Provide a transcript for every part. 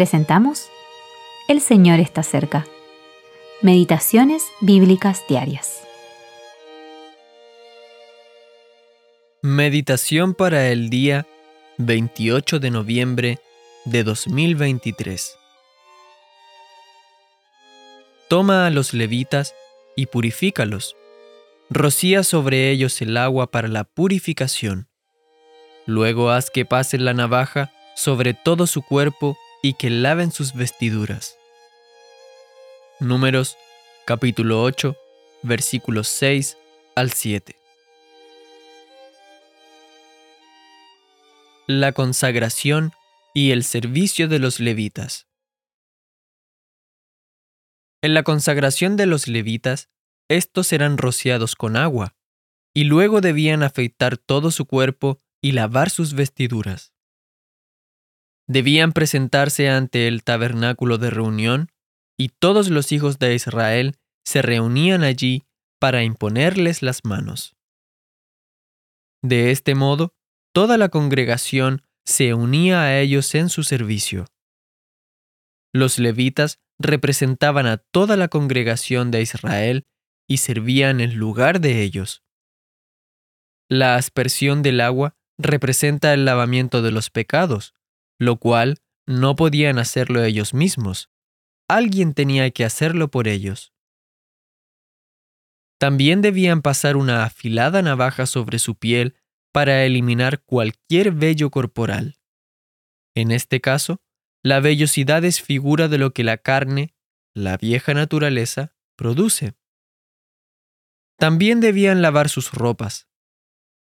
presentamos El Señor está cerca. Meditaciones Bíblicas Diarias. Meditación para el día 28 de noviembre de 2023. Toma a los levitas y purifícalos. Rocía sobre ellos el agua para la purificación. Luego haz que pase la navaja sobre todo su cuerpo y que laven sus vestiduras. Números capítulo 8 versículos 6 al 7. La consagración y el servicio de los levitas. En la consagración de los levitas, estos eran rociados con agua, y luego debían afeitar todo su cuerpo y lavar sus vestiduras. Debían presentarse ante el tabernáculo de reunión, y todos los hijos de Israel se reunían allí para imponerles las manos. De este modo, toda la congregación se unía a ellos en su servicio. Los levitas representaban a toda la congregación de Israel y servían en lugar de ellos. La aspersión del agua representa el lavamiento de los pecados, lo cual no podían hacerlo ellos mismos. Alguien tenía que hacerlo por ellos. También debían pasar una afilada navaja sobre su piel para eliminar cualquier vello corporal. En este caso, la vellosidad es figura de lo que la carne, la vieja naturaleza, produce. También debían lavar sus ropas.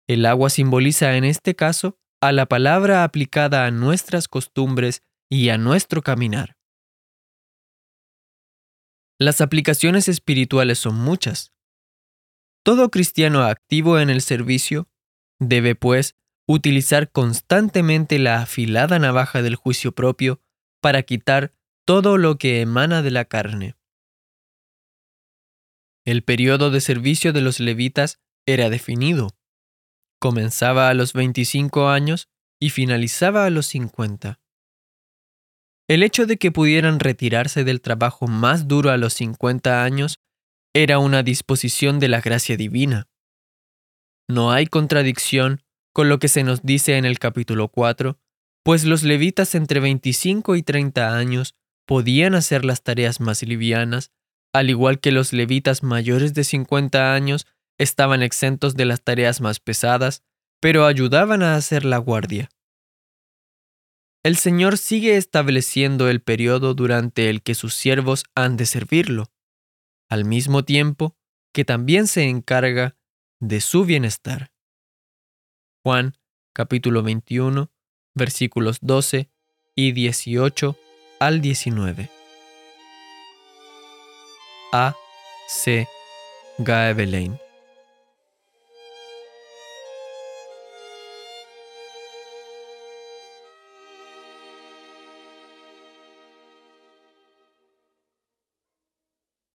El agua simboliza en este caso a la palabra aplicada a nuestras costumbres y a nuestro caminar. Las aplicaciones espirituales son muchas. Todo cristiano activo en el servicio debe, pues, utilizar constantemente la afilada navaja del juicio propio para quitar todo lo que emana de la carne. El periodo de servicio de los levitas era definido. Comenzaba a los 25 años y finalizaba a los 50. El hecho de que pudieran retirarse del trabajo más duro a los 50 años era una disposición de la gracia divina. No hay contradicción con lo que se nos dice en el capítulo 4, pues los levitas entre 25 y 30 años podían hacer las tareas más livianas, al igual que los levitas mayores de 50 años estaban exentos de las tareas más pesadas, pero ayudaban a hacer la guardia. El Señor sigue estableciendo el periodo durante el que sus siervos han de servirlo, al mismo tiempo que también se encarga de su bienestar. Juan capítulo 21 versículos 12 y 18 al 19. A. C. Gaebelein